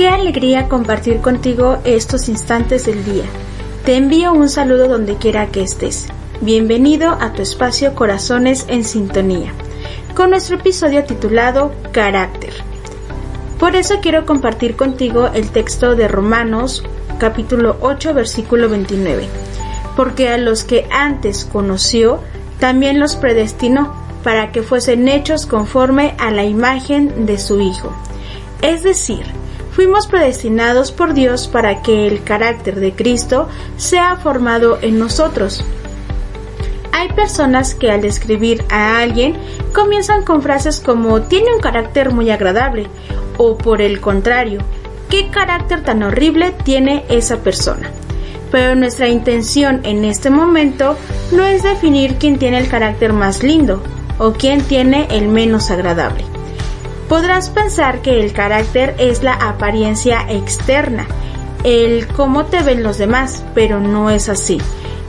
Qué alegría compartir contigo estos instantes del día. Te envío un saludo donde quiera que estés. Bienvenido a tu espacio Corazones en Sintonía, con nuestro episodio titulado Carácter. Por eso quiero compartir contigo el texto de Romanos capítulo 8 versículo 29. Porque a los que antes conoció, también los predestinó para que fuesen hechos conforme a la imagen de su Hijo. Es decir, fuimos predestinados por Dios para que el carácter de Cristo sea formado en nosotros. Hay personas que al describir a alguien comienzan con frases como tiene un carácter muy agradable o por el contrario, qué carácter tan horrible tiene esa persona. Pero nuestra intención en este momento no es definir quién tiene el carácter más lindo o quién tiene el menos agradable. Podrás pensar que el carácter es la apariencia externa, el cómo te ven los demás, pero no es así.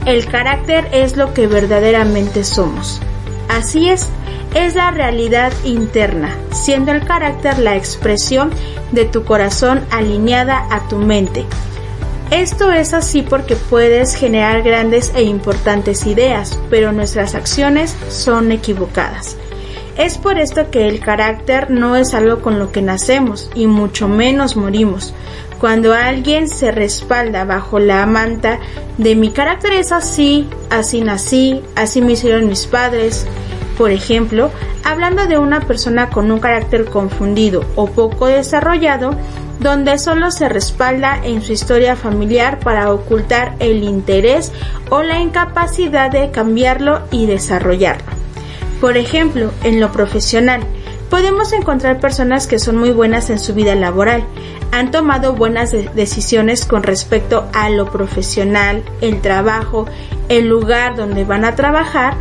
El carácter es lo que verdaderamente somos. Así es, es la realidad interna, siendo el carácter la expresión de tu corazón alineada a tu mente. Esto es así porque puedes generar grandes e importantes ideas, pero nuestras acciones son equivocadas. Es por esto que el carácter no es algo con lo que nacemos y mucho menos morimos. Cuando alguien se respalda bajo la manta de mi carácter es así, así nací, así me hicieron mis padres, por ejemplo, hablando de una persona con un carácter confundido o poco desarrollado, donde solo se respalda en su historia familiar para ocultar el interés o la incapacidad de cambiarlo y desarrollarlo. Por ejemplo, en lo profesional, podemos encontrar personas que son muy buenas en su vida laboral, han tomado buenas decisiones con respecto a lo profesional, el trabajo, el lugar donde van a trabajar,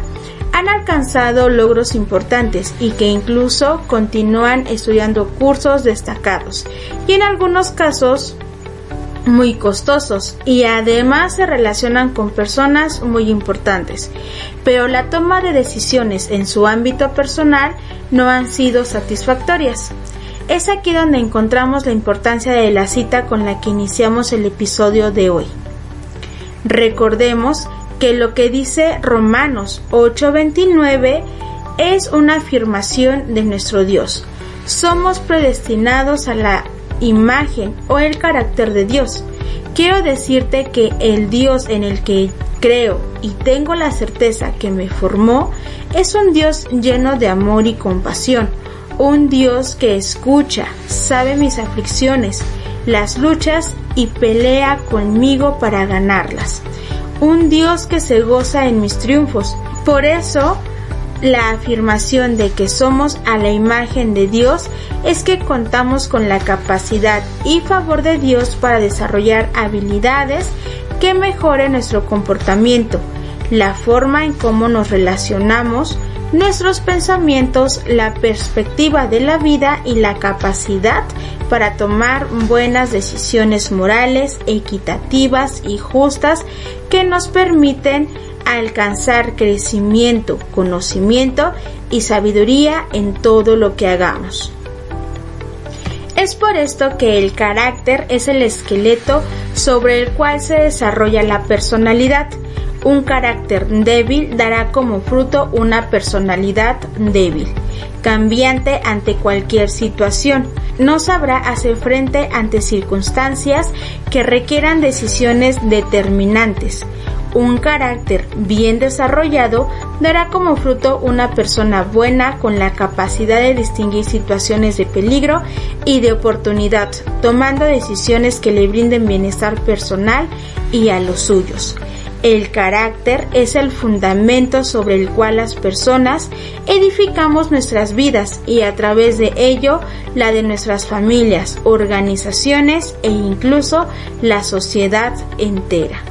han alcanzado logros importantes y que incluso continúan estudiando cursos destacados. Y en algunos casos muy costosos y además se relacionan con personas muy importantes, pero la toma de decisiones en su ámbito personal no han sido satisfactorias. Es aquí donde encontramos la importancia de la cita con la que iniciamos el episodio de hoy. Recordemos que lo que dice Romanos 8:29 es una afirmación de nuestro Dios. Somos predestinados a la imagen o el carácter de Dios. Quiero decirte que el Dios en el que creo y tengo la certeza que me formó es un Dios lleno de amor y compasión, un Dios que escucha, sabe mis aflicciones, las luchas y pelea conmigo para ganarlas. Un Dios que se goza en mis triunfos. Por eso la afirmación de que somos a la imagen de Dios es que contamos con la capacidad y favor de Dios para desarrollar habilidades que mejoren nuestro comportamiento, la forma en cómo nos relacionamos, nuestros pensamientos, la perspectiva de la vida y la capacidad para tomar buenas decisiones morales, equitativas y justas que nos permiten alcanzar crecimiento, conocimiento y sabiduría en todo lo que hagamos. Es por esto que el carácter es el esqueleto sobre el cual se desarrolla la personalidad. Un carácter débil dará como fruto una personalidad débil, cambiante ante cualquier situación. No sabrá hacer frente ante circunstancias que requieran decisiones determinantes Un carácter bien desarrollado dará como fruto una persona buena con la capacidad de distinguir situaciones de peligro y de oportunidad, tomando decisiones que le brinden bienestar personal y a los suyos. El carácter es el fundamento sobre el cual las personas edificamos nuestras vidas y a través de ello la de nuestras familias, organizaciones e incluso la sociedad entera.